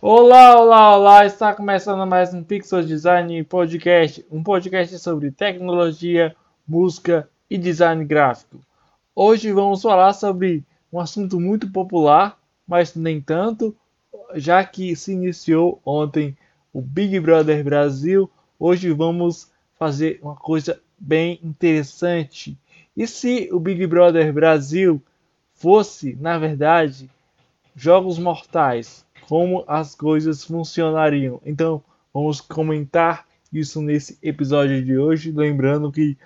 Olá, olá, olá! Está começando mais um Pixel Design Podcast, um podcast sobre tecnologia, música e design gráfico. Hoje vamos falar sobre um assunto muito popular, mas nem tanto, já que se iniciou ontem o Big Brother Brasil. Hoje vamos fazer uma coisa bem interessante. E se o Big Brother Brasil fosse, na verdade, jogos mortais, como as coisas funcionariam? Então, vamos comentar isso nesse episódio de hoje. Lembrando que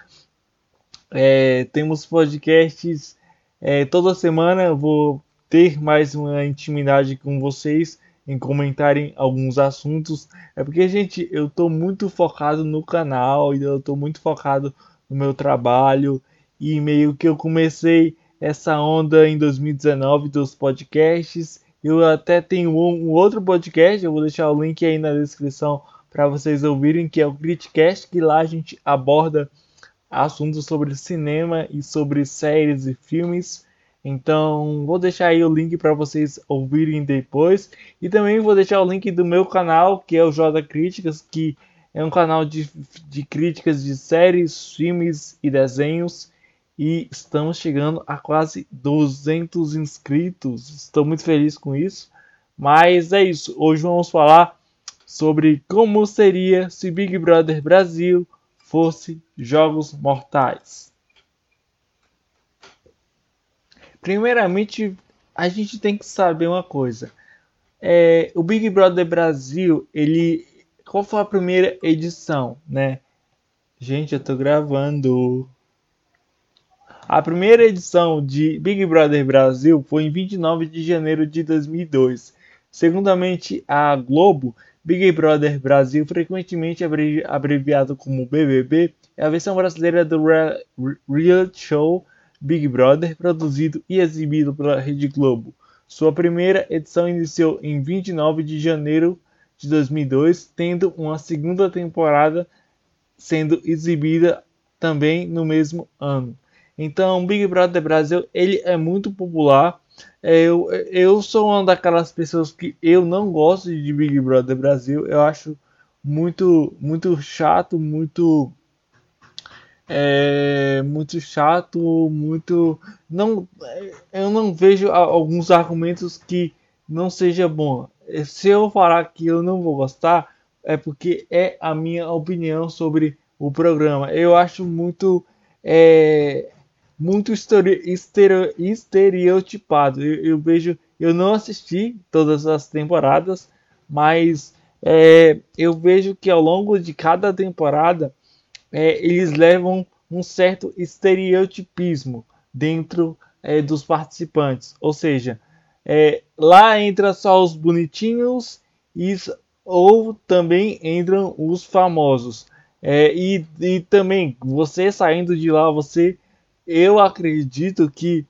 é, temos podcasts é, toda semana. Vou ter mais uma intimidade com vocês em comentarem alguns assuntos. É porque, gente, eu estou muito focado no canal eu estou muito focado no meu trabalho e meio que eu comecei essa onda em 2019 dos podcasts. Eu até tenho um, um outro podcast, eu vou deixar o link aí na descrição para vocês ouvirem, que é o Criticast, que lá a gente aborda assuntos sobre cinema e sobre séries e filmes. Então, vou deixar aí o link para vocês ouvirem depois. E também vou deixar o link do meu canal, que é o J Críticas, que é um canal de, de críticas de séries, filmes e desenhos. E estamos chegando a quase 200 inscritos. Estou muito feliz com isso. Mas é isso. Hoje vamos falar sobre como seria se Big Brother Brasil fosse Jogos Mortais. Primeiramente, a gente tem que saber uma coisa. É, o Big Brother Brasil, ele. Qual foi a primeira edição, né? Gente, eu tô gravando. A primeira edição de Big Brother Brasil foi em 29 de janeiro de 2002. Segundamente a Globo, Big Brother Brasil, frequentemente abreviado como BBB, é a versão brasileira do reality show Big Brother, produzido e exibido pela Rede Globo. Sua primeira edição iniciou em 29 de janeiro de 2002, tendo uma segunda temporada sendo exibida também no mesmo ano. Então, Big Brother Brasil ele é muito popular. É, eu, eu sou uma daquelas pessoas que eu não gosto de Big Brother Brasil. Eu acho muito muito chato, muito é muito chato, muito não eu não vejo alguns argumentos que não seja bom. Se eu falar que eu não vou gostar, é porque é a minha opinião sobre o programa. Eu acho muito é, muito estereotipado. Eu, eu, vejo, eu não assisti todas as temporadas, mas é, eu vejo que ao longo de cada temporada é, eles levam um certo estereotipismo dentro é, dos participantes. Ou seja, é, lá entra só os bonitinhos e, ou também entram os famosos. É, e, e também você saindo de lá, você, eu acredito que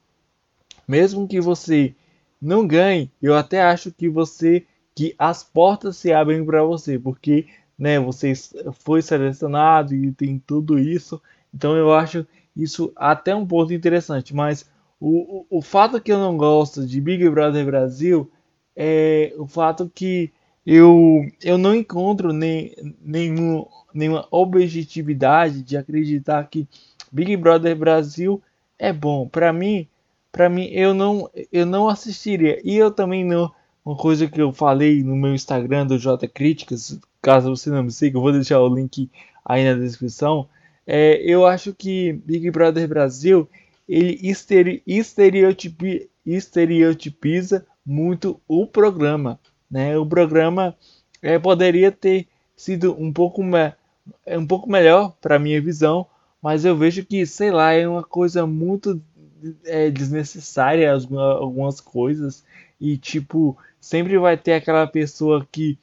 mesmo que você não ganhe, eu até acho que você que as portas se abrem para você, porque né, você foi selecionado e tem tudo isso. Então eu acho isso até um ponto interessante. Mas o, o, o fato que eu não gosto de Big Brother Brasil é o fato que eu, eu não encontro nem, nenhum, nenhuma objetividade de acreditar que Big Brother Brasil é bom. Para mim, para mim eu não eu não assistiria. E eu também não uma coisa que eu falei no meu Instagram do J Críticas, caso você não me siga, eu vou deixar o link aí na descrição. É, eu acho que Big Brother Brasil ele estereotipi, estereotipiza muito o programa. Né? O programa é, poderia ter sido um pouco, me, é, um pouco melhor para minha visão, mas eu vejo que, sei lá, é uma coisa muito é, desnecessária algumas coisas e tipo sempre vai ter aquela pessoa que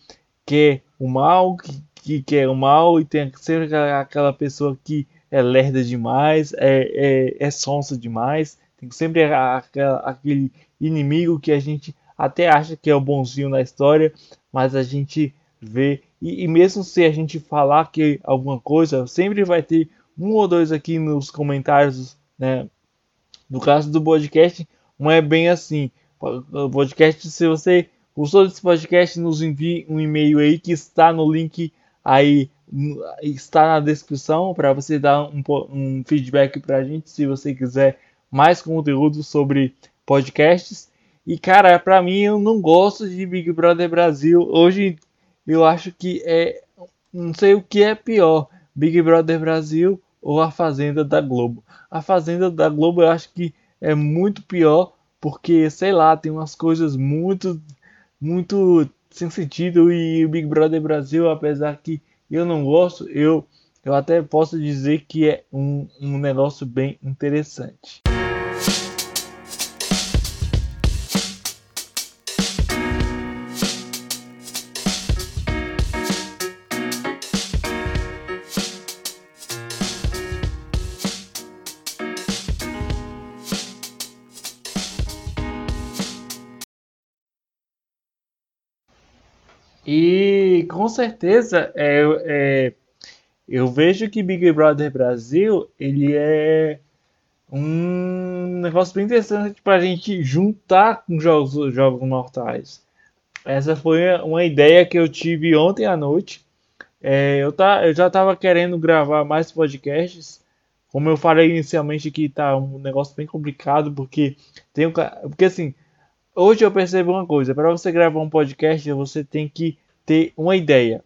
quer o mal, que, que quer o mal, e tem sempre aquela pessoa que é lerda demais, é, é, é sonsa demais, tem sempre aquele inimigo que a gente até acha que é o bonzinho na história, mas a gente vê, e, e mesmo se a gente falar que alguma coisa, sempre vai ter um ou dois aqui nos comentários, né? No caso do podcast, não é bem assim. O podcast, se você Gostou desse podcast? Nos envie um e-mail aí que está no link aí está na descrição para você dar um, um feedback para a gente se você quiser mais conteúdo sobre podcasts. E cara, para mim eu não gosto de Big Brother Brasil. Hoje eu acho que é não sei o que é pior, Big Brother Brasil ou a Fazenda da Globo. A Fazenda da Globo eu acho que é muito pior porque sei lá, tem umas coisas muito muito sem sentido e o Big Brother Brasil, apesar que eu não gosto, eu, eu até posso dizer que é um, um negócio bem interessante. E com certeza é, é, eu vejo que Big Brother Brasil ele é um negócio bem interessante para a gente juntar com jogos, jogos mortais. Essa foi uma ideia que eu tive ontem à noite. É, eu, tá, eu já estava querendo gravar mais podcasts. Como eu falei inicialmente que tá um negócio bem complicado, porque tem um, porque assim, hoje eu percebo uma coisa, para você gravar um podcast, você tem que ter uma ideia.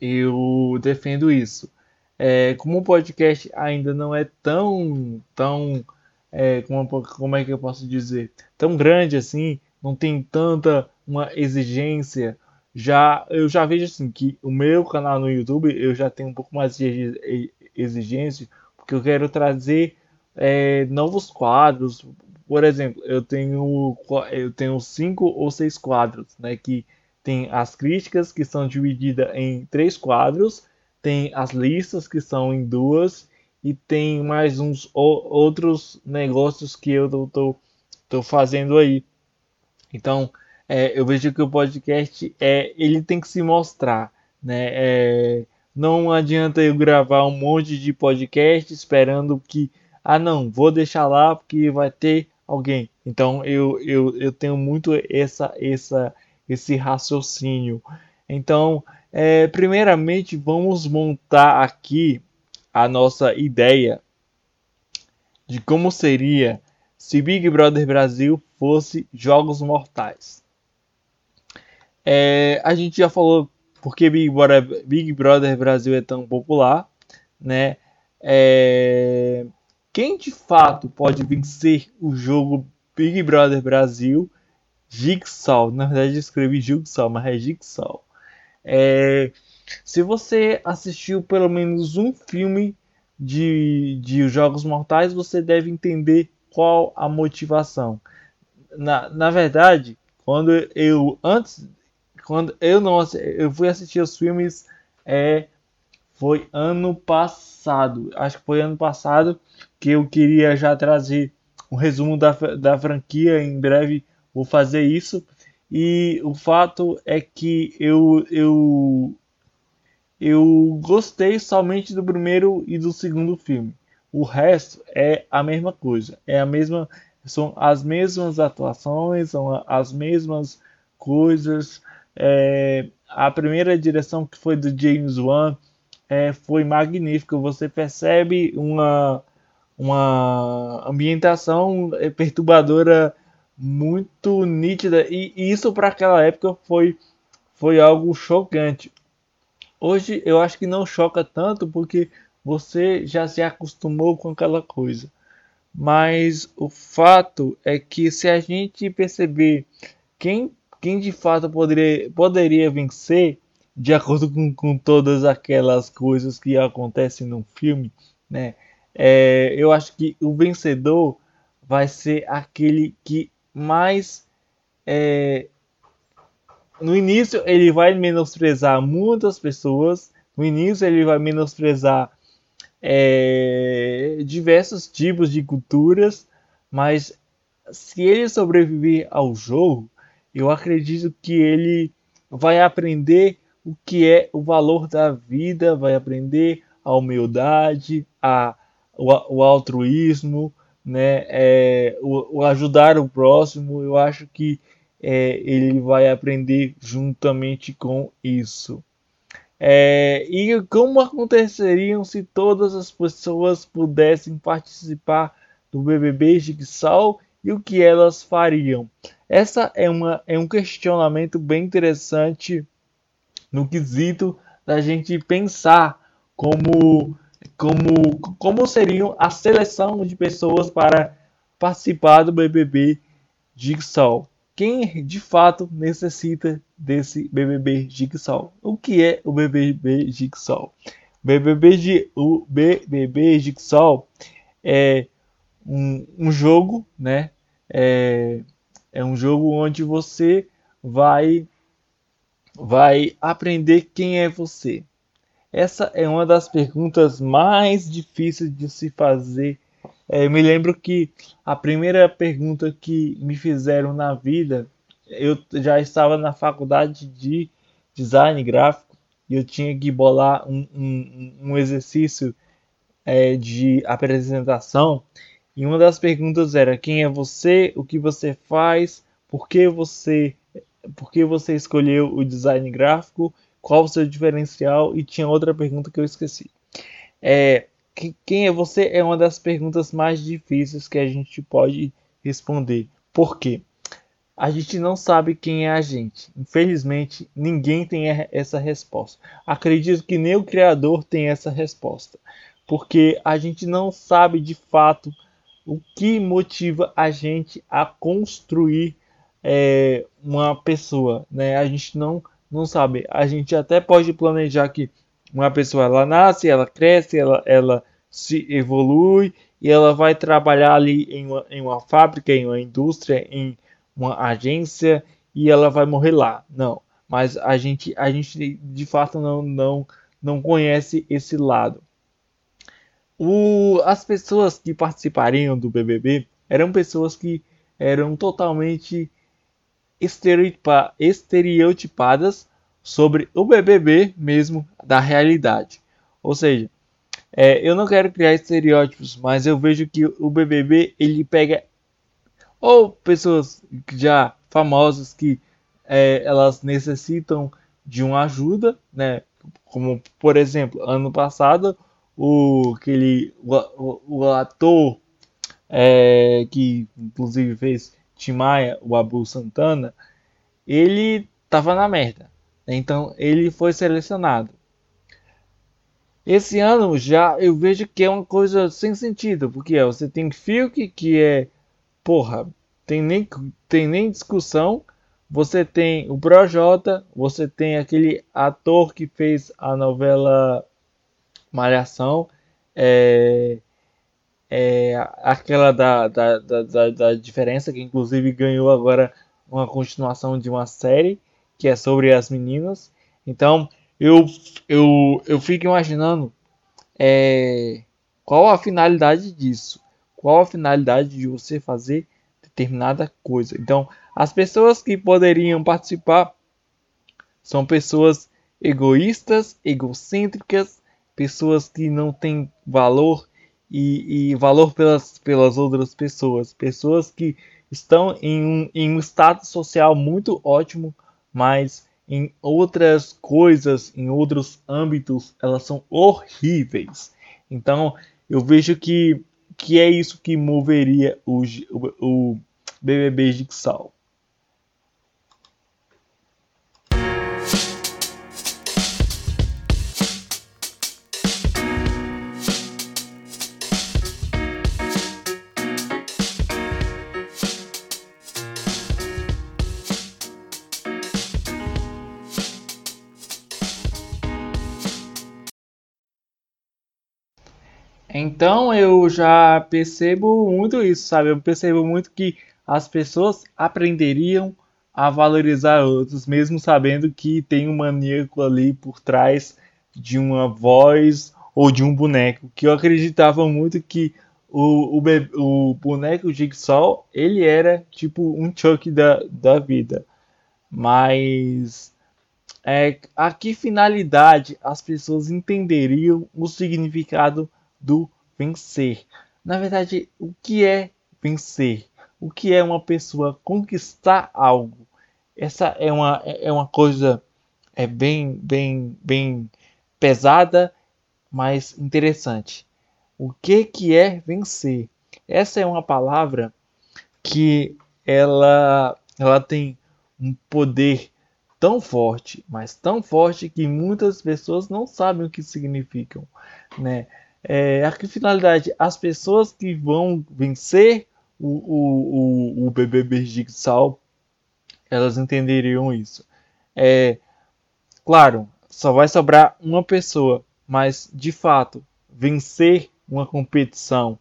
Eu defendo isso. É, como o podcast ainda não é tão, tão, é, como, como é que eu posso dizer, tão grande assim, não tem tanta uma exigência. Já eu já vejo assim que o meu canal no YouTube eu já tenho um pouco mais de exigência, porque eu quero trazer é, novos quadros, por exemplo, eu tenho, eu tenho cinco ou seis quadros, né? Que tem as críticas, que são divididas em três quadros, tem as listas, que são em duas, e tem mais uns outros negócios que eu tô, tô, tô fazendo aí. Então, é, eu vejo que o podcast é, ele tem que se mostrar, né? É, não adianta eu gravar um monte de podcast esperando que, ah, não, vou deixar lá porque vai ter alguém. Então eu, eu, eu tenho muito essa, essa, esse raciocínio. Então, é, primeiramente, vamos montar aqui a nossa ideia de como seria se Big Brother Brasil fosse Jogos Mortais. É, a gente já falou porque Big Brother, Big Brother Brasil é tão popular, né? É, quem de fato pode vencer o jogo Big Brother Brasil? Jigsaw, na verdade eu escrevi Jigsaw, mas é Jigsaw. É, se você assistiu pelo menos um filme de, de Jogos Mortais, você deve entender qual a motivação. Na, na verdade, quando eu antes, quando eu não eu fui assistir os filmes, é, foi ano passado, acho que foi ano passado que eu queria já trazer um resumo da, da franquia. Em breve vou fazer isso. E o fato é que eu, eu, eu gostei somente do primeiro e do segundo filme. O resto é a mesma coisa. É a mesma, são as mesmas atuações, são as mesmas coisas. É, a primeira direção que foi do James Wan é, foi magnífica. Você percebe uma uma ambientação perturbadora muito nítida e isso para aquela época foi foi algo chocante. Hoje eu acho que não choca tanto porque você já se acostumou com aquela coisa. Mas o fato é que se a gente perceber quem, quem de fato poderia, poderia vencer, de acordo com, com todas aquelas coisas que acontecem no filme, né? É, eu acho que o vencedor vai ser aquele que mais. É, no início, ele vai menosprezar muitas pessoas. No início, ele vai menosprezar é, diversos tipos de culturas. Mas se ele sobreviver ao jogo, eu acredito que ele vai aprender o que é o valor da vida, vai aprender a humildade, a o, o altruísmo, né, é, o, o, ajudar o próximo. Eu acho que é, ele vai aprender juntamente com isso. É, e como aconteceriam se todas as pessoas pudessem participar do BBB Jigsaw e o que elas fariam? Essa é, uma, é um questionamento bem interessante no quesito da gente pensar como, como, como seriam a seleção de pessoas para participar do BBB Jigsaw quem de fato necessita desse BBB Jigsaw. O que é o BBB Jigsaw? BBB, de, o BBB Jigsaw é um, um jogo, né? É, é um jogo onde você vai vai aprender quem é você. Essa é uma das perguntas mais difíceis de se fazer é, me lembro que a primeira pergunta que me fizeram na vida, eu já estava na faculdade de design gráfico e eu tinha que bolar um, um, um exercício é, de apresentação. E uma das perguntas era quem é você, o que você faz, por que você, por que você escolheu o design gráfico, qual o seu diferencial e tinha outra pergunta que eu esqueci. É, quem é você é uma das perguntas mais difíceis que a gente pode responder. Por quê? A gente não sabe quem é a gente. Infelizmente, ninguém tem essa resposta. Acredito que nem o criador tem essa resposta. Porque a gente não sabe de fato o que motiva a gente a construir é, uma pessoa. Né? A gente não, não sabe. A gente até pode planejar que uma pessoa ela nasce, ela cresce, ela, ela se evolui e ela vai trabalhar ali em uma, em uma fábrica, em uma indústria, em uma agência e ela vai morrer lá. Não, mas a gente, a gente de fato não, não, não conhece esse lado. O, as pessoas que participariam do BBB eram pessoas que eram totalmente estereotipadas sobre o BBB mesmo da realidade. Ou seja, é, eu não quero criar estereótipos, mas eu vejo que o BBB ele pega ou pessoas já famosas que é, elas necessitam de uma ajuda, né? Como por exemplo, ano passado o aquele o, o, o ator é, que inclusive fez Timaya, o Abu Santana, ele tava na merda. Então ele foi selecionado. Esse ano já eu vejo que é uma coisa sem sentido, porque é, você tem Fiuk que é, porra, tem nem, tem nem discussão. Você tem o Projota, você tem aquele ator que fez a novela Malhação, é, é aquela da, da, da, da, diferença, que inclusive ganhou agora uma continuação de uma série que é sobre as meninas. Então, eu, eu, eu fico imaginando é, qual a finalidade disso, qual a finalidade de você fazer determinada coisa. Então, as pessoas que poderiam participar são pessoas egoístas, egocêntricas, pessoas que não têm valor e, e, valor pelas, pelas outras pessoas, pessoas que estão em um, em um status social muito ótimo, mas em outras coisas, em outros âmbitos, elas são horríveis. Então, eu vejo que, que é isso que moveria o, o, o BBB Jigsaw. Então eu já percebo muito isso, sabe? Eu percebo muito que as pessoas aprenderiam a valorizar outros, mesmo sabendo que tem um maníaco ali por trás de uma voz ou de um boneco. Que eu acreditava muito que o, o, o boneco Jigsaw ele era tipo um Chuck da, da vida. Mas é, a que finalidade as pessoas entenderiam o significado do vencer. Na verdade, o que é vencer? O que é uma pessoa conquistar algo? essa é uma, é uma coisa é bem, bem, bem pesada, mas interessante. O que, que é vencer? Essa é uma palavra que ela, ela tem um poder tão forte, mas tão forte que muitas pessoas não sabem o que significam, né? É, a finalidade? As pessoas que vão vencer o, o, o, o BBB Jigsaw, elas entenderiam isso. É, claro, só vai sobrar uma pessoa, mas de fato, vencer uma competição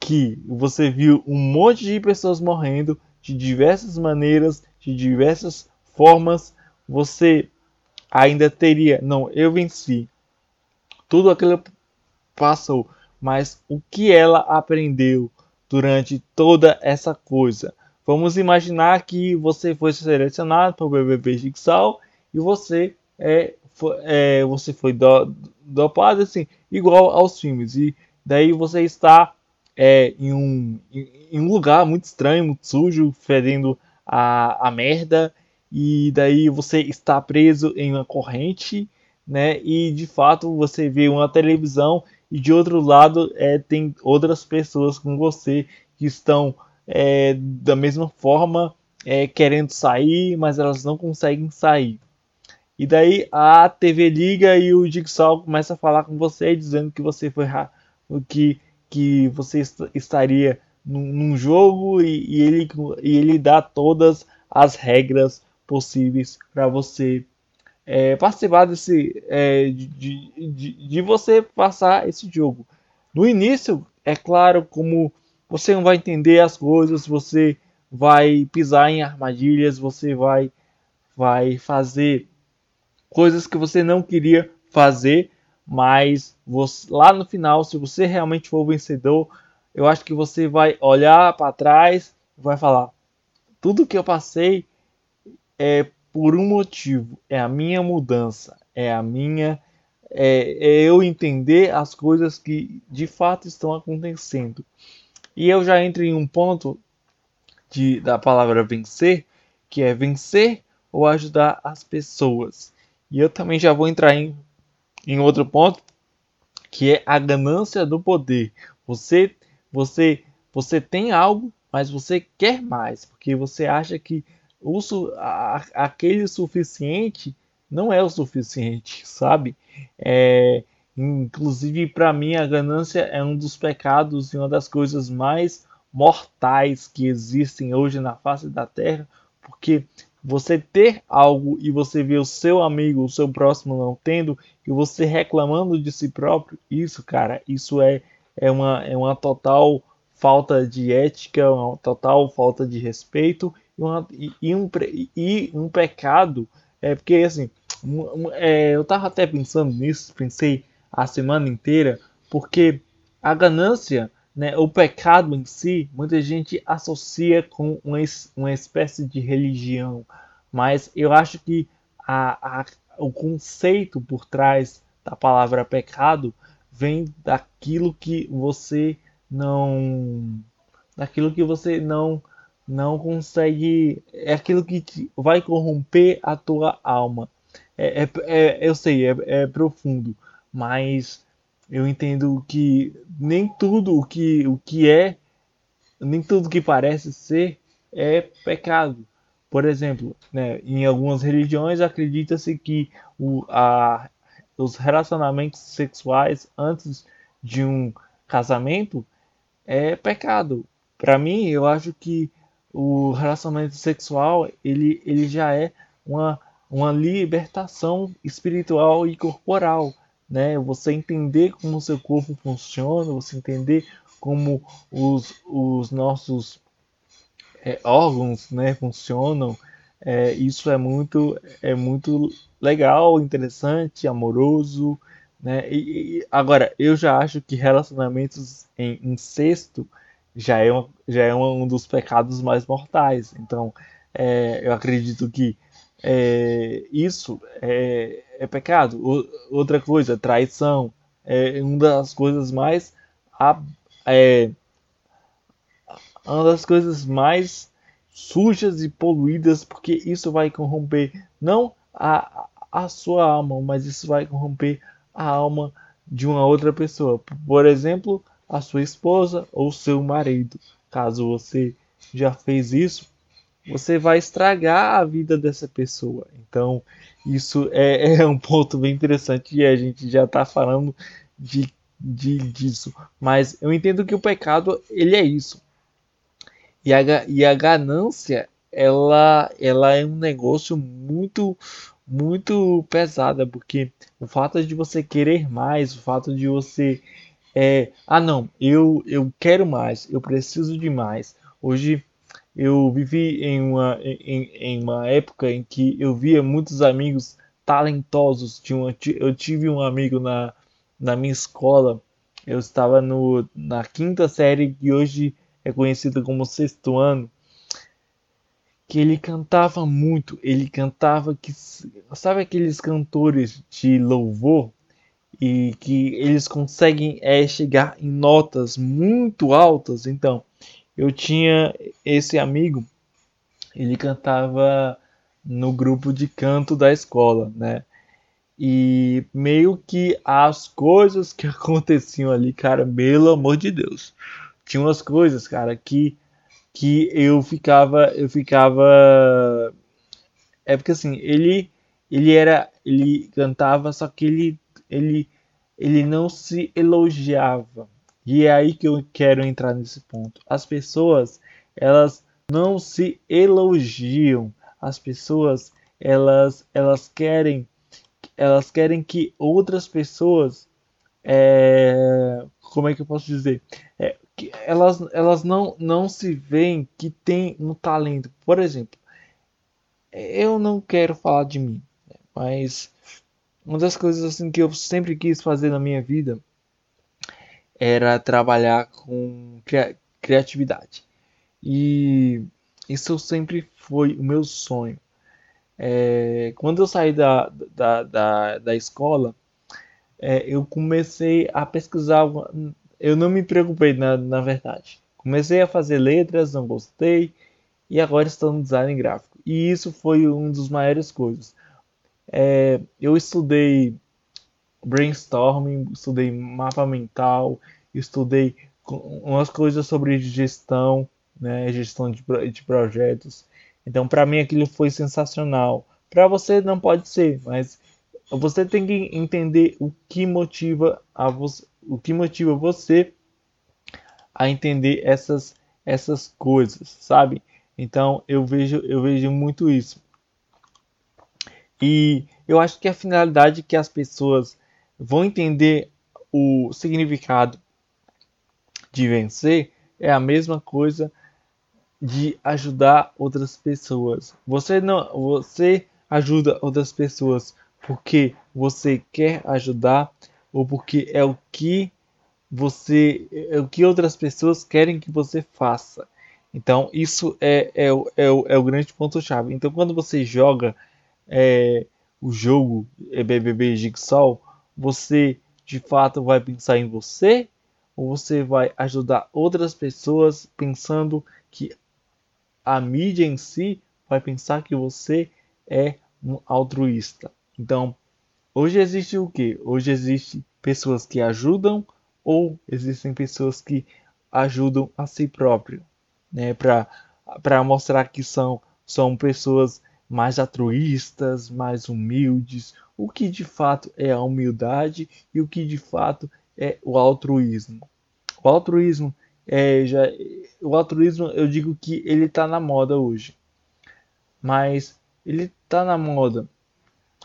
que você viu um monte de pessoas morrendo de diversas maneiras, de diversas formas, você ainda teria, não, eu venci. Tudo aquilo passou, mas o que ela aprendeu durante toda essa coisa? Vamos imaginar que você foi selecionado para o BBB Jigsaw e você é, foi, é você foi do, dopado assim, igual aos filmes e daí você está é, em, um, em um lugar muito estranho, muito sujo, fedendo a, a merda e daí você está preso em uma corrente, né? E de fato você vê uma televisão e de outro lado é, tem outras pessoas com você que estão é, da mesma forma é, querendo sair, mas elas não conseguem sair. E daí a TV liga e o Jigsaw começa a falar com você dizendo que você foi que que você est estaria num, num jogo e, e, ele e ele dá todas as regras possíveis para você é, participar desse é, de, de, de você passar esse jogo. No início, é claro, como você não vai entender as coisas, você vai pisar em armadilhas, você vai vai fazer coisas que você não queria fazer, mas você, lá no final, se você realmente for vencedor, eu acho que você vai olhar para trás vai falar: tudo que eu passei é por um motivo, é a minha mudança, é a minha é, é, eu entender as coisas que de fato estão acontecendo. E eu já entro em um ponto de, da palavra vencer, que é vencer ou ajudar as pessoas. E eu também já vou entrar em, em outro ponto, que é a ganância do poder. Você, você, você tem algo, mas você quer mais, porque você acha que o, a, aquele suficiente não é o suficiente, sabe? É, inclusive, para mim, a ganância é um dos pecados e uma das coisas mais mortais que existem hoje na face da terra, porque você ter algo e você ver o seu amigo, o seu próximo não tendo, e você reclamando de si próprio, isso, cara, isso é, é, uma, é uma total falta de ética, uma total falta de respeito e, e, um, e um pecado. É porque assim, é, eu tava até pensando nisso, pensei a semana inteira, porque a ganância, né, o pecado em si, muita gente associa com uma, uma espécie de religião, mas eu acho que a, a, o conceito por trás da palavra pecado vem daquilo que você não daquilo que você não não consegue é aquilo que vai corromper a tua alma é, é, é eu sei é, é, profundo mas eu entendo que nem tudo o que o que é nem tudo que parece ser é pecado por exemplo né, em algumas religiões acredita-se que o, a, os relacionamentos sexuais antes de um casamento é pecado. Para mim, eu acho que o relacionamento sexual ele, ele já é uma, uma libertação espiritual e corporal. Né? Você entender como o seu corpo funciona, você entender como os, os nossos é, órgãos né, funcionam. É, isso é muito, é muito legal, interessante, amoroso. Né? E, e, agora, eu já acho que relacionamentos em incesto já é, um, já é um dos pecados mais mortais. Então, é, eu acredito que é, isso é, é pecado. O, outra coisa, traição, é uma das coisas mais. É, uma das coisas mais sujas e poluídas, porque isso vai corromper não a, a sua alma, mas isso vai corromper a alma de uma outra pessoa. Por exemplo, a sua esposa ou seu marido. Caso você já fez isso, você vai estragar a vida dessa pessoa. Então, isso é, é um ponto bem interessante e a gente já está falando de, de, disso. Mas eu entendo que o pecado, ele é isso. E a, e a ganância, ela, ela é um negócio muito, muito pesada, porque o fato de você querer mais, o fato de você é, ah não, eu eu quero mais, eu preciso de mais. Hoje eu vivi em uma, em, em uma época em que eu via muitos amigos talentosos. Tinha uma, eu tive um amigo na, na minha escola, eu estava no, na quinta série, que hoje é conhecida como sexto ano, que ele cantava muito, ele cantava que sabe aqueles cantores de louvor e que eles conseguem é, chegar em notas muito altas. Então, eu tinha esse amigo, ele cantava no grupo de canto da escola, né? E meio que as coisas que aconteciam ali, cara, pelo amor de Deus. Tinha umas coisas, cara, que que eu ficava eu ficava é porque assim, ele ele era ele cantava, só que ele ele ele não se elogiava. E é aí que eu quero entrar nesse ponto. As pessoas, elas não se elogiam. As pessoas, elas elas querem elas querem que outras pessoas é, como é que eu posso dizer? É, que elas, elas não, não se veem que tem um talento. Por exemplo, eu não quero falar de mim, né, mas uma das coisas assim que eu sempre quis fazer na minha vida era trabalhar com cri criatividade. E isso sempre foi o meu sonho. É, quando eu saí da, da, da, da escola, é, eu comecei a pesquisar. Eu não me preocupei, na, na verdade. Comecei a fazer letras, não gostei, e agora estou no design gráfico. E isso foi um dos maiores coisas. É, eu estudei brainstorming, estudei mapa mental, estudei umas coisas sobre gestão, né, gestão de, de projetos. Então, para mim, aquilo foi sensacional. Para você não pode ser, mas você tem que entender o que motiva a você, o que motiva você a entender essas essas coisas, sabe? Então, eu vejo eu vejo muito isso. E eu acho que a finalidade que as pessoas vão entender o significado de vencer é a mesma coisa de ajudar outras pessoas. Você não, você ajuda outras pessoas porque você quer ajudar ou porque é o que você, é o que outras pessoas querem que você faça. Então isso é, é, é, é o grande ponto chave. Então quando você joga é, o jogo BBB Jigsaw, você de fato vai pensar em você ou você vai ajudar outras pessoas pensando que a mídia em si vai pensar que você é um altruísta. Então, hoje existe o que? Hoje existe pessoas que ajudam ou existem pessoas que ajudam a si próprio, né? Para mostrar que são, são pessoas mais altruístas, mais humildes, o que de fato é a humildade e o que de fato é o altruísmo. O altruísmo é já o altruísmo eu digo que ele está na moda hoje, mas ele está na moda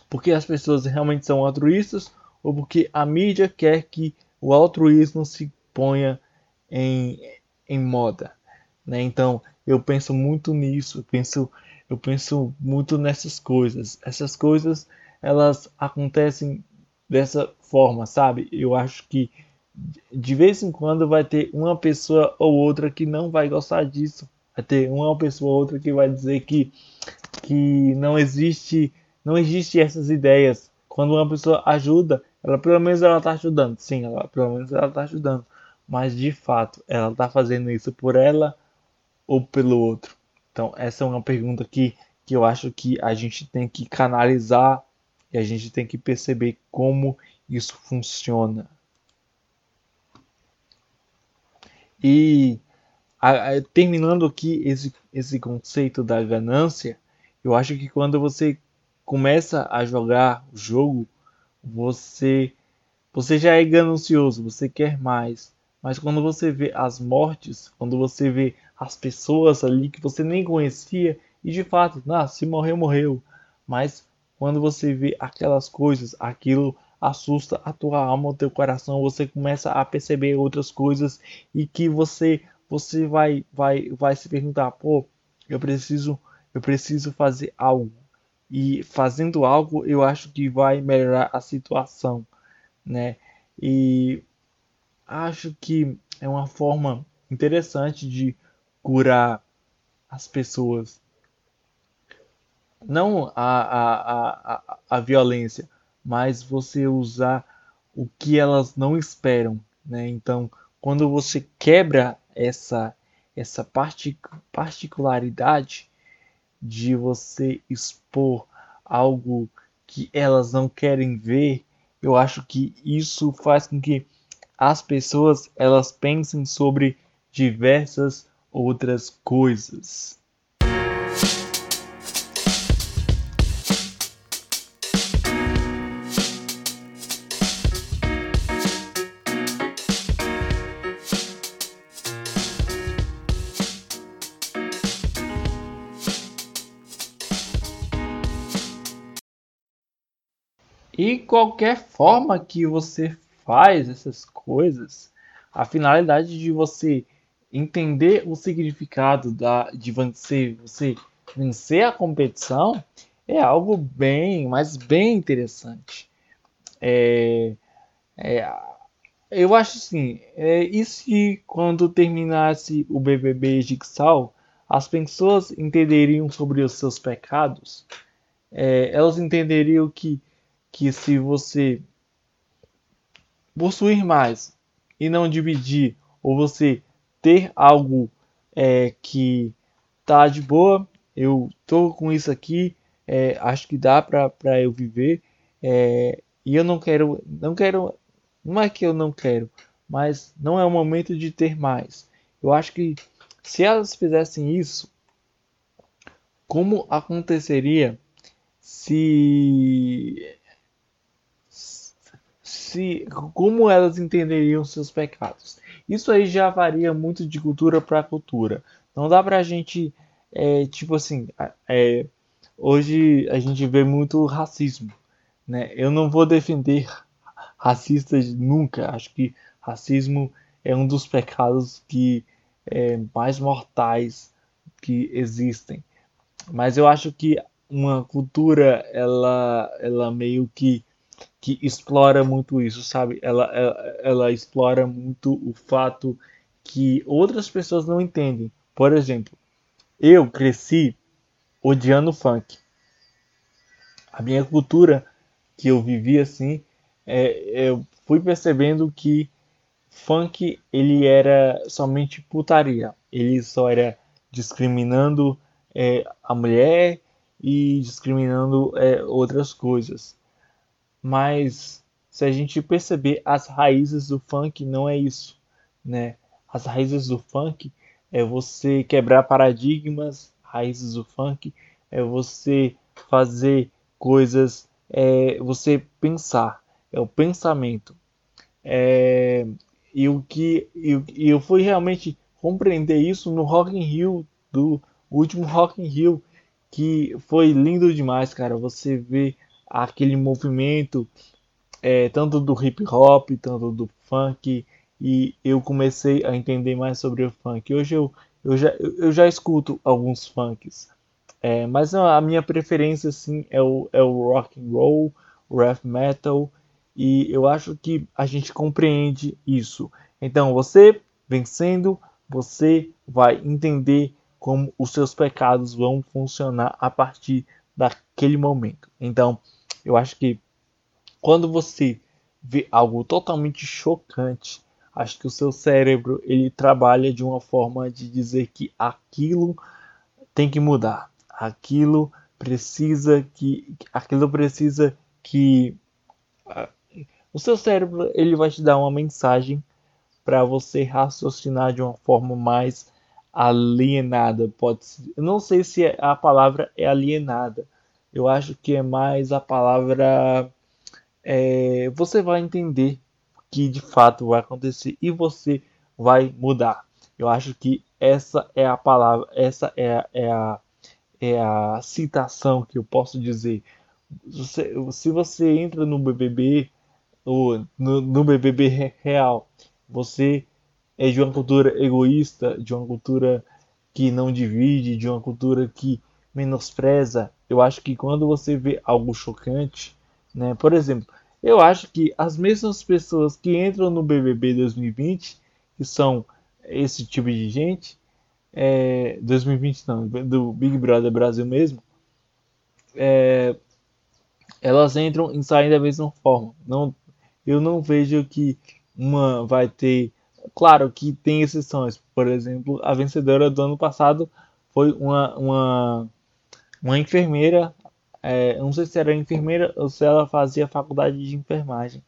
porque as pessoas realmente são altruístas ou porque a mídia quer que o altruísmo se ponha em, em moda, né? Então eu penso muito nisso, penso eu penso muito nessas coisas. Essas coisas elas acontecem dessa forma, sabe? Eu acho que de vez em quando vai ter uma pessoa ou outra que não vai gostar disso. Vai ter uma pessoa ou outra que vai dizer que, que não existe não existe essas ideias. Quando uma pessoa ajuda, ela pelo menos ela está ajudando. Sim, ela, pelo menos ela está ajudando. Mas de fato, ela está fazendo isso por ela ou pelo outro. Então, essa é uma pergunta que, que eu acho que a gente tem que canalizar e a gente tem que perceber como isso funciona. E a, a, terminando aqui esse, esse conceito da ganância, eu acho que quando você começa a jogar o jogo, você você já é ganancioso, você quer mais. Mas quando você vê as mortes, quando você vê as pessoas ali que você nem conhecia, e de fato, ah, se morreu, morreu. Mas quando você vê aquelas coisas, aquilo assusta a tua alma, o teu coração, você começa a perceber outras coisas e que você você vai vai vai se perguntar, pô, eu preciso eu preciso fazer algo. E fazendo algo, eu acho que vai melhorar a situação, né? E acho que é uma forma interessante de curar as pessoas. Não a, a, a, a, violência, mas você usar o que elas não esperam. Né? Então, quando você quebra essa, essa particularidade de você expor algo que elas não querem ver, eu acho que isso faz com que as pessoas elas pensem sobre diversas outras coisas. E qualquer forma que você faz essas coisas, a finalidade de você entender o significado da, de vencer, você vencer a competição é algo bem, mas bem interessante. É, é, eu acho assim, é, e se quando terminasse o BBB Jigsaw, as pessoas entenderiam sobre os seus pecados? É, elas entenderiam que, que se você possuir mais e não dividir, ou você ter algo é, que tá de boa, eu tô com isso aqui, é, acho que dá para eu viver, é, e eu não quero, não quero, não é que eu não quero, mas não é o momento de ter mais. Eu acho que se elas fizessem isso, como aconteceria se se como elas entenderiam seus pecados. Isso aí já varia muito de cultura para cultura. Não dá pra gente, é, tipo assim, é, hoje a gente vê muito racismo, né? Eu não vou defender racistas nunca. Acho que racismo é um dos pecados que é, mais mortais que existem. Mas eu acho que uma cultura ela, ela meio que que explora muito isso, sabe? Ela, ela, ela explora muito o fato que outras pessoas não entendem. Por exemplo, eu cresci odiando funk. A minha cultura que eu vivi assim, é, eu fui percebendo que funk ele era somente putaria. Ele só era discriminando é, a mulher e discriminando é, outras coisas. Mas se a gente perceber as raízes do funk não é isso, né? As raízes do funk é você quebrar paradigmas, raízes do funk é você fazer coisas, é você pensar, é o pensamento. É, e o que e, e eu fui realmente compreender isso no Rock in Rio do último Rock in Rio que foi lindo demais, cara. Você vê aquele movimento é, tanto do hip hop, tanto do funk, e eu comecei a entender mais sobre o funk. Hoje eu, eu, já, eu já escuto alguns funks, é, mas a minha preferência assim, é, o, é o rock and roll, o rap metal, e eu acho que a gente compreende isso. Então você vencendo, você vai entender como os seus pecados vão funcionar a partir daquele momento. Então, eu acho que quando você vê algo totalmente chocante, acho que o seu cérebro ele trabalha de uma forma de dizer que aquilo tem que mudar. Aquilo precisa que aquilo precisa que o seu cérebro ele vai te dar uma mensagem para você raciocinar de uma forma mais alienada. Pode eu não sei se a palavra é alienada. Eu acho que é mais a palavra é, você vai entender o que de fato vai acontecer e você vai mudar. Eu acho que essa é a palavra, essa é, é, a, é a citação que eu posso dizer. Você, se você entra no BBB, ou no, no BBB real, você é de uma cultura egoísta, de uma cultura que não divide, de uma cultura que menospreza. Eu acho que quando você vê algo chocante, né? Por exemplo, eu acho que as mesmas pessoas que entram no BBB 2020, que são esse tipo de gente, é, 2020 não, do Big Brother Brasil mesmo, é, elas entram e saem da mesma forma. Não, eu não vejo que uma vai ter. Claro que tem exceções. Por exemplo, a vencedora do ano passado foi uma, uma, uma enfermeira. É, não sei se era enfermeira ou se ela fazia faculdade de enfermagem,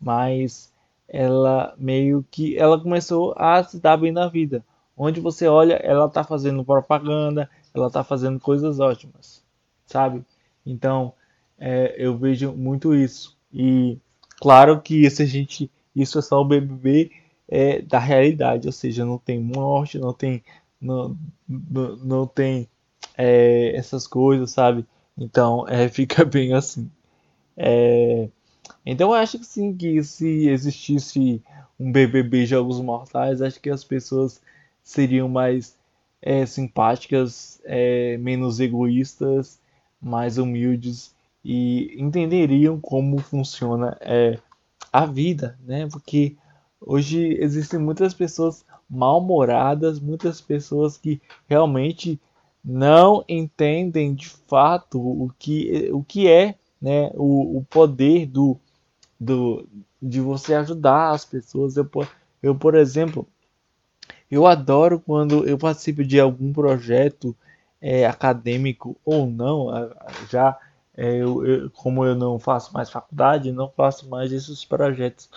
mas ela meio que ela começou a se dar bem na vida. Onde você olha, ela tá fazendo propaganda, ela tá fazendo coisas ótimas, sabe? Então, é, eu vejo muito isso. E claro que se a gente, isso é só o BBB é, da realidade, ou seja, não tem morte, não tem, não, não, não tem é, essas coisas, sabe? Então, é, fica bem assim. É, então eu acho que sim, que se existisse um BBB Jogos Mortais, acho que as pessoas seriam mais é, simpáticas, é, menos egoístas, mais humildes e entenderiam como funciona é, a vida, né? Porque hoje existem muitas pessoas mal-humoradas, muitas pessoas que realmente não entendem de fato o que, o que é né, o, o poder do, do, de você ajudar as pessoas. Eu, eu, por exemplo, eu adoro quando eu participo de algum projeto é, acadêmico ou não, já é, eu, eu, como eu não faço mais faculdade, não faço mais esses projetos.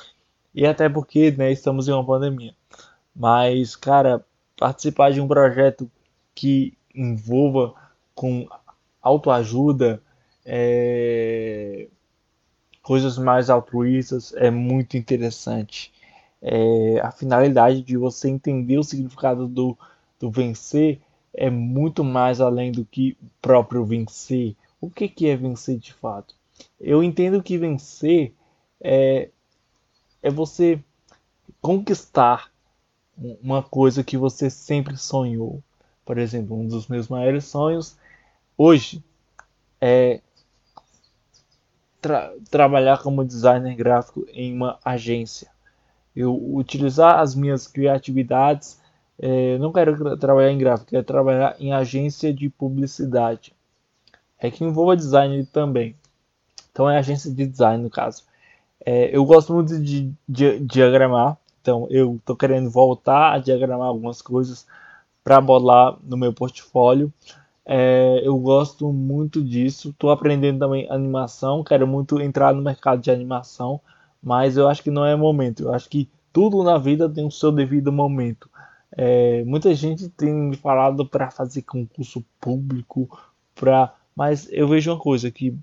E até porque né, estamos em uma pandemia. Mas, cara, participar de um projeto que envolva com autoajuda, é, coisas mais altruístas é muito interessante. É, a finalidade de você entender o significado do, do vencer é muito mais além do que próprio vencer. O que, que é vencer de fato? Eu entendo que vencer é, é você conquistar uma coisa que você sempre sonhou. Por exemplo, um dos meus maiores sonhos hoje é tra trabalhar como designer gráfico em uma agência. Eu utilizar as minhas criatividades. É, não quero trabalhar em gráfico, quero trabalhar em agência de publicidade. É que envolva design também. Então é agência de design no caso. É, eu gosto muito de, de, diagramar, então eu estou querendo voltar a diagramar algumas coisas para bolar no meu portfólio. É, eu gosto muito disso. Estou aprendendo também animação. Quero muito entrar no mercado de animação, mas eu acho que não é momento. Eu acho que tudo na vida tem o seu devido momento. É, muita gente tem me falado para fazer concurso público, pra, mas eu vejo uma coisa que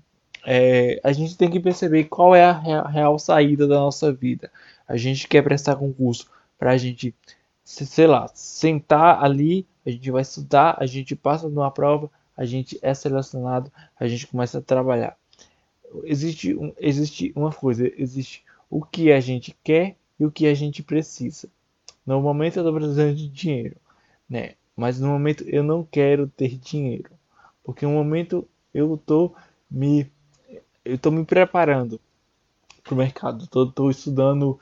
é, a gente tem que perceber qual é a real saída da nossa vida. A gente quer prestar concurso para a gente, sei lá, sentar ali a gente vai estudar, a gente passa numa prova, a gente é selecionado, a gente começa a trabalhar. Existe, um, existe uma coisa, existe o que a gente quer e o que a gente precisa. No momento eu estou precisando de dinheiro, né? Mas no momento eu não quero ter dinheiro, porque no momento eu estou me eu estou me preparando para o mercado, estou estudando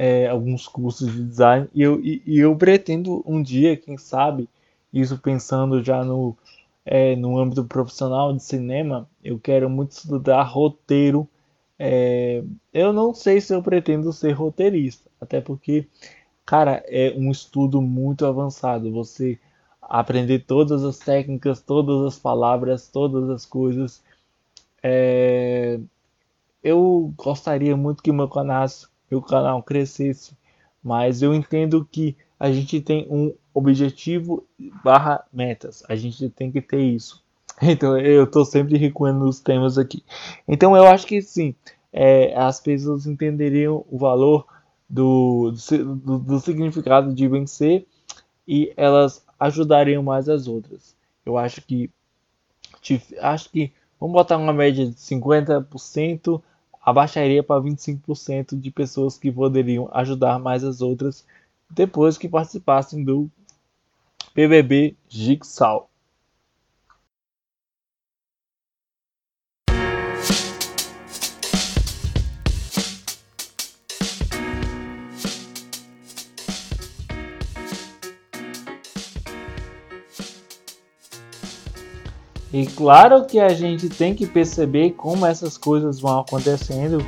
é, alguns cursos de design e eu, e, e eu pretendo um dia, quem sabe, isso pensando já no, é, no âmbito profissional de cinema, eu quero muito estudar roteiro. É, eu não sei se eu pretendo ser roteirista, até porque, cara, é um estudo muito avançado. Você aprender todas as técnicas, todas as palavras, todas as coisas. É... Eu gostaria muito que meu canal, meu canal crescesse, mas eu entendo que a gente tem um objetivo barra metas. A gente tem que ter isso. Então eu estou sempre recuando os temas aqui. Então eu acho que sim, é, as pessoas entenderiam o valor do, do, do significado de vencer e elas ajudariam mais as outras. Eu acho que acho que vamos botar uma média de 50%, abaixaria para 25% de pessoas que poderiam ajudar mais as outras depois que participassem do PBB Jigsaw. E claro que a gente tem que perceber como essas coisas vão acontecendo,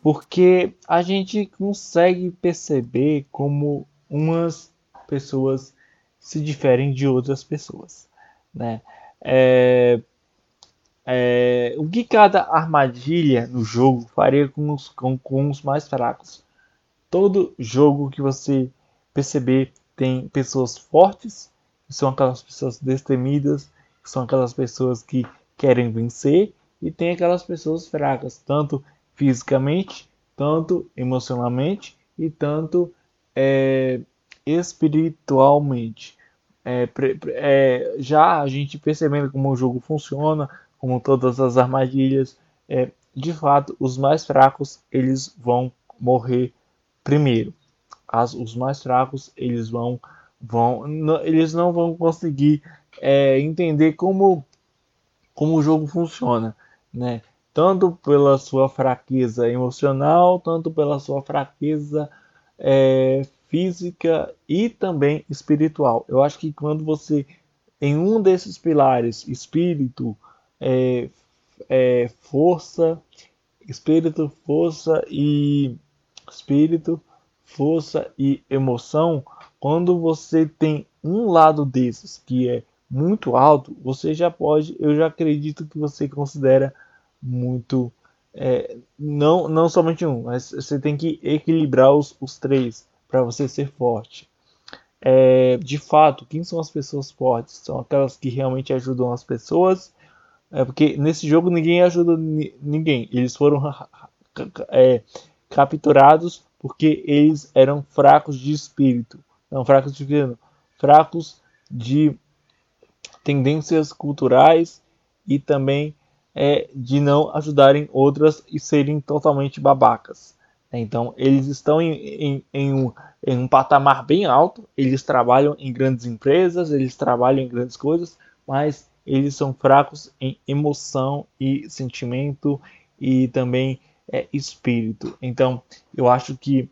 porque a gente consegue perceber como umas pessoas se diferem de outras pessoas, né? É, é, o que cada armadilha no jogo faria com os, com, com os mais fracos? Todo jogo que você perceber tem pessoas fortes, são aquelas pessoas destemidas, que são aquelas pessoas que querem vencer, e tem aquelas pessoas fracas, tanto fisicamente, tanto emocionalmente e tanto é, espiritualmente. É, é, já a gente percebendo como o jogo funciona, como todas as armadilhas, é, de fato, os mais fracos eles vão morrer primeiro. As, os mais fracos eles vão, vão não, eles não vão conseguir é, entender como, como o jogo funciona, né? Tanto pela sua fraqueza emocional, tanto pela sua fraqueza é, física e também espiritual. Eu acho que quando você, em um desses pilares, espírito, é, é, força, espírito, força e espírito, força e emoção, quando você tem um lado desses que é muito alto, você já pode, eu já acredito que você considera muito, é, não, não somente um, mas você tem que equilibrar os, os três para você ser forte. É, de fato, quem são as pessoas fortes? São aquelas que realmente ajudam as pessoas. É porque nesse jogo ninguém ajuda ninguém. Eles foram é, capturados porque eles eram fracos de espírito. Não, fracos de espírito, fracos de tendências culturais e também é, de não ajudarem outras e serem totalmente babacas. Então, eles estão em, em, em, um, em um patamar bem alto, eles trabalham em grandes empresas, eles trabalham em grandes coisas, mas eles são fracos em emoção e sentimento e também é, espírito. Então, eu acho que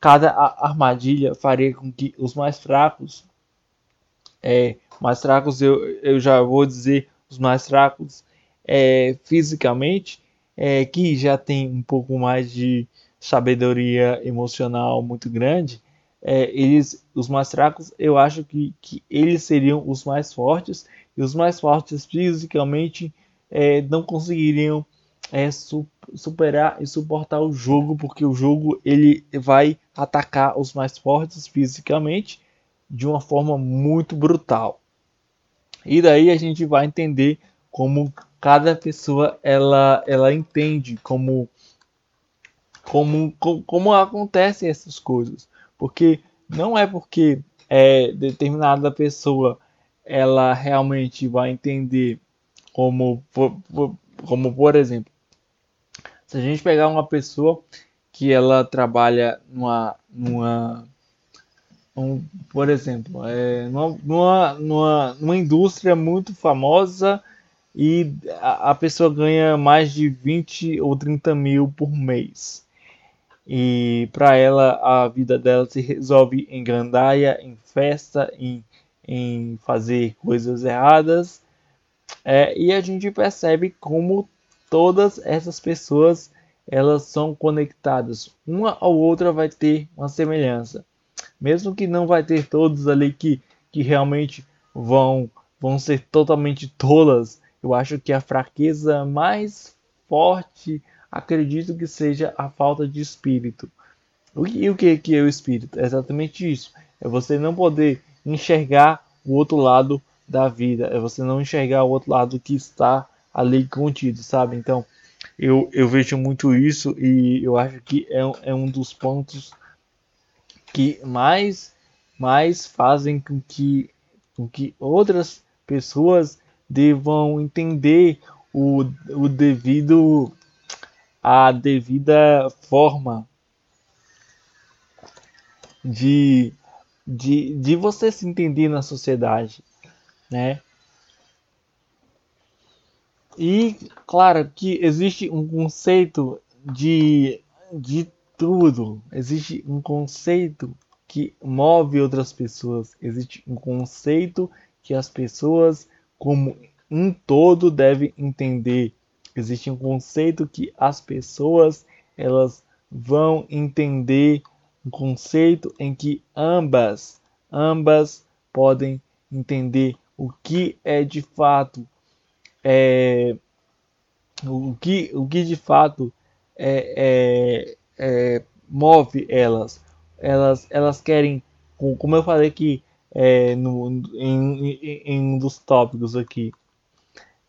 cada armadilha faria com que os mais fracos, é, mais fracos eu, eu já vou dizer os mais fracos é, fisicamente, é, que já tem um pouco mais de sabedoria emocional muito grande, é, eles, os mais fracos, eu acho que, que eles seriam os mais fortes, e os mais fortes fisicamente é, não conseguiriam é, su superar e suportar o jogo, porque o jogo ele vai atacar os mais fortes fisicamente de uma forma muito brutal. E daí a gente vai entender como cada pessoa ela, ela entende como como, como, como acontecem essas coisas. Porque não é porque é, determinada pessoa ela realmente vai entender como, como por exemplo, se a gente pegar uma pessoa que ela trabalha numa, numa um, por exemplo, é, numa, numa, numa indústria muito famosa e a, a pessoa ganha mais de 20 ou 30 mil por mês. E para ela, a vida dela se resolve em gandaia, em festa, em, em fazer coisas erradas. É, e a gente percebe como todas essas pessoas elas são conectadas. Uma ou outra vai ter uma semelhança. Mesmo que não vai ter todos ali que, que realmente vão, vão ser totalmente tolas. Eu acho que a fraqueza mais forte, acredito que seja a falta de espírito. E o que, que é o espírito? É exatamente isso. É você não poder enxergar o outro lado da vida. É você não enxergar o outro lado que está ali contido, sabe? Então, eu, eu vejo muito isso e eu acho que é, é um dos pontos que mais, mais fazem com que, com que outras pessoas devam entender o, o devido a devida forma de, de, de você se entender na sociedade, né? E claro que existe um conceito de, de tudo, existe um conceito que move outras pessoas, existe um conceito que as pessoas como um todo devem entender. Existe um conceito que as pessoas elas vão entender, um conceito em que ambas ambas podem entender o que é de fato é, o, que, o que de fato é, é, é, move elas. Elas, elas querem, como eu falei aqui é, no, em, em, em, um dos tópicos aqui,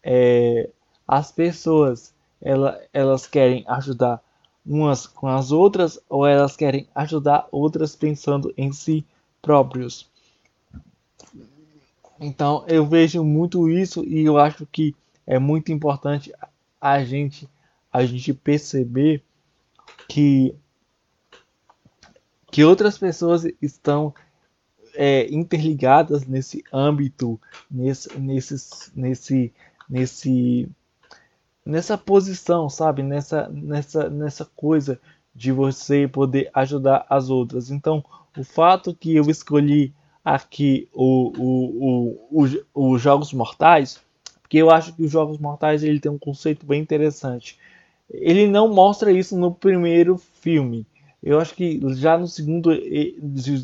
é, as pessoas ela, elas querem ajudar umas com as outras ou elas querem ajudar outras pensando em si próprios. Então eu vejo muito isso e eu acho que é muito importante a gente a gente perceber que que outras pessoas estão é, interligadas nesse âmbito, nesse, nesse, nesse, nesse, nessa posição, sabe? Nessa, nessa, nessa coisa de você poder ajudar as outras. Então, o fato que eu escolhi aqui o, o, o, o, os Jogos Mortais porque eu acho que os Jogos Mortais ele tem um conceito bem interessante. Ele não mostra isso no primeiro filme. Eu acho que já no segundo,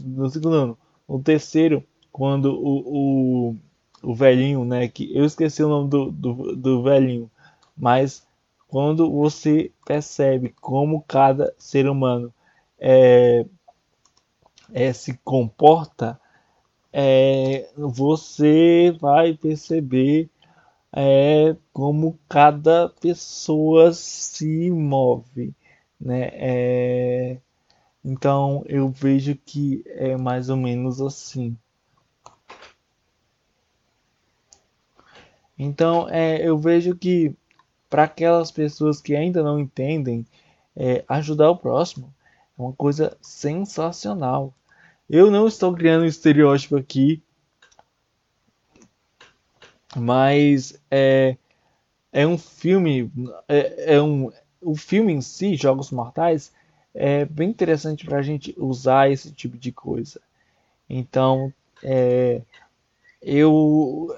no segundo ano, no terceiro, quando o, o, o velhinho, né, que eu esqueci o nome do, do, do velhinho, mas quando você percebe como cada ser humano é, é, se comporta, é, você vai perceber é como cada pessoa se move, né? É, então eu vejo que é mais ou menos assim. Então é, eu vejo que para aquelas pessoas que ainda não entendem, é, ajudar o próximo é uma coisa sensacional. Eu não estou criando um estereótipo aqui mas é, é um filme, é, é um, o filme em si, Jogos Mortais, é bem interessante para a gente usar esse tipo de coisa. Então, é, eu.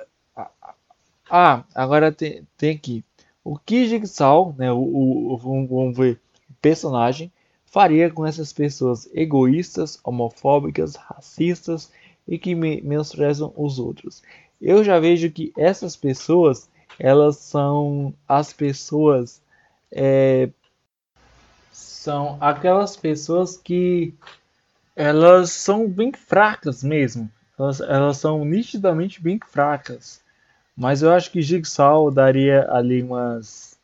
Ah, agora tem, tem aqui. O que Jigsaw, né, o, o, vamos ver, personagem, faria com essas pessoas egoístas, homofóbicas, racistas e que menosprezam os outros? Eu já vejo que essas pessoas elas são as pessoas é, são aquelas pessoas que elas são bem fracas mesmo. Elas, elas são nitidamente bem fracas. Mas eu acho que Jigsaw daria ali umas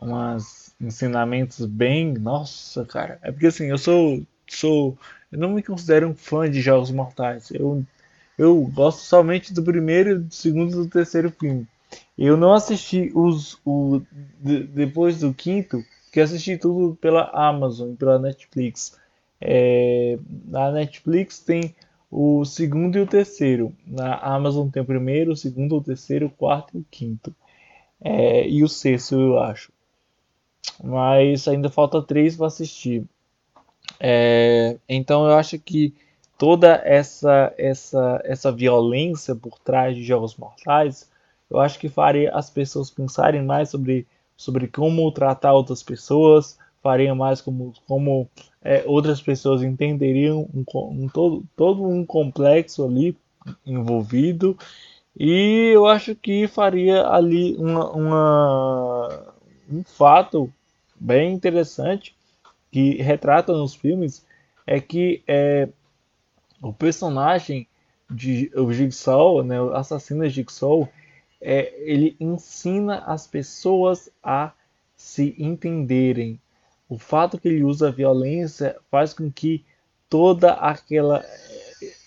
umas ensinamentos bem nossa cara. É porque assim eu sou sou eu não me considero um fã de jogos mortais. Eu eu gosto somente do primeiro, do segundo e do terceiro filme. Eu não assisti os o, de, depois do quinto, que assisti tudo pela Amazon, pela Netflix. É, na Netflix tem o segundo e o terceiro. Na Amazon tem o primeiro, o segundo, o terceiro, o quarto e o quinto. É, e o sexto, eu acho. Mas ainda falta três para assistir. É, então eu acho que toda essa essa essa violência por trás de jogos mortais, eu acho que faria as pessoas pensarem mais sobre sobre como tratar outras pessoas, faria mais como como é, outras pessoas entenderiam um, um, todo todo um complexo ali envolvido. E eu acho que faria ali uma, uma, um fato bem interessante que retrata nos filmes é que é, o personagem de o Jigsaw, né, o assassino Jigsaw, é, ele ensina as pessoas a se entenderem. O fato que ele usa a violência faz com que toda aquela.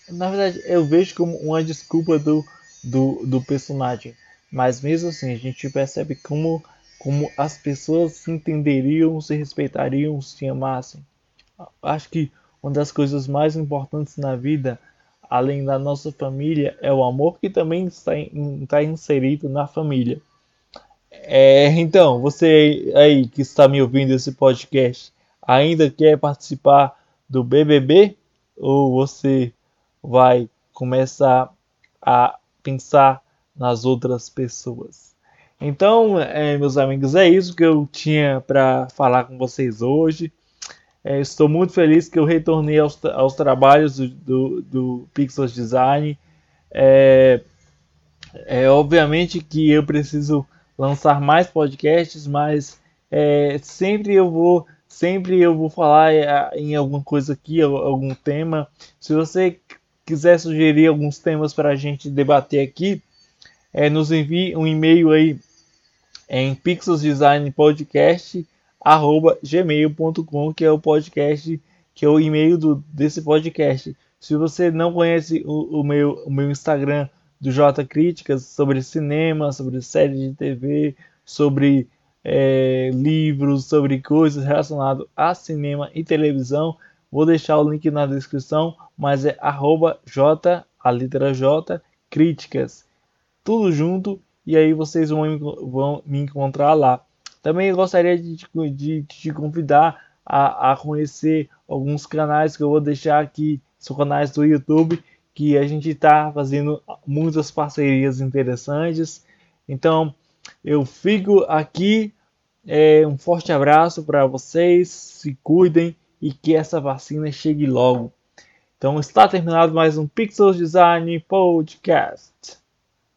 Na verdade, eu vejo como uma desculpa do, do, do personagem. Mas mesmo assim, a gente percebe como, como as pessoas se entenderiam, se respeitariam, se amassem. Acho que uma das coisas mais importantes na vida, além da nossa família, é o amor que também está, está inserido na família. É, então, você aí que está me ouvindo esse podcast, ainda quer participar do BBB? Ou você vai começar a pensar nas outras pessoas? Então, é, meus amigos, é isso que eu tinha para falar com vocês hoje. É, estou muito feliz que eu retornei aos, aos trabalhos do, do, do Pixels Design. É, é, obviamente que eu preciso lançar mais podcasts, mas é, sempre eu vou sempre eu vou falar é, em alguma coisa aqui, algum tema. Se você quiser sugerir alguns temas para a gente debater aqui, é, nos envie um e-mail aí em pixelsdesignpodcast@gmail.com, que é o podcast, que é o e-mail do, desse podcast. Se você não conhece o, o, meu, o meu Instagram do J Críticas sobre cinema, sobre séries de TV, sobre é, livros, sobre coisas relacionadas a cinema e televisão. Vou deixar o link na descrição, mas é arroba J, a letra J, Críticas. Tudo junto e aí vocês vão, vão me encontrar lá. Também gostaria de, de, de te convidar a, a conhecer alguns canais que eu vou deixar aqui, são canais do YouTube que a gente está fazendo muitas parcerias interessantes. Então, eu fico aqui. É, um forte abraço para vocês. Se cuidem e que essa vacina chegue logo. Então, está terminado mais um Pixels Design Podcast.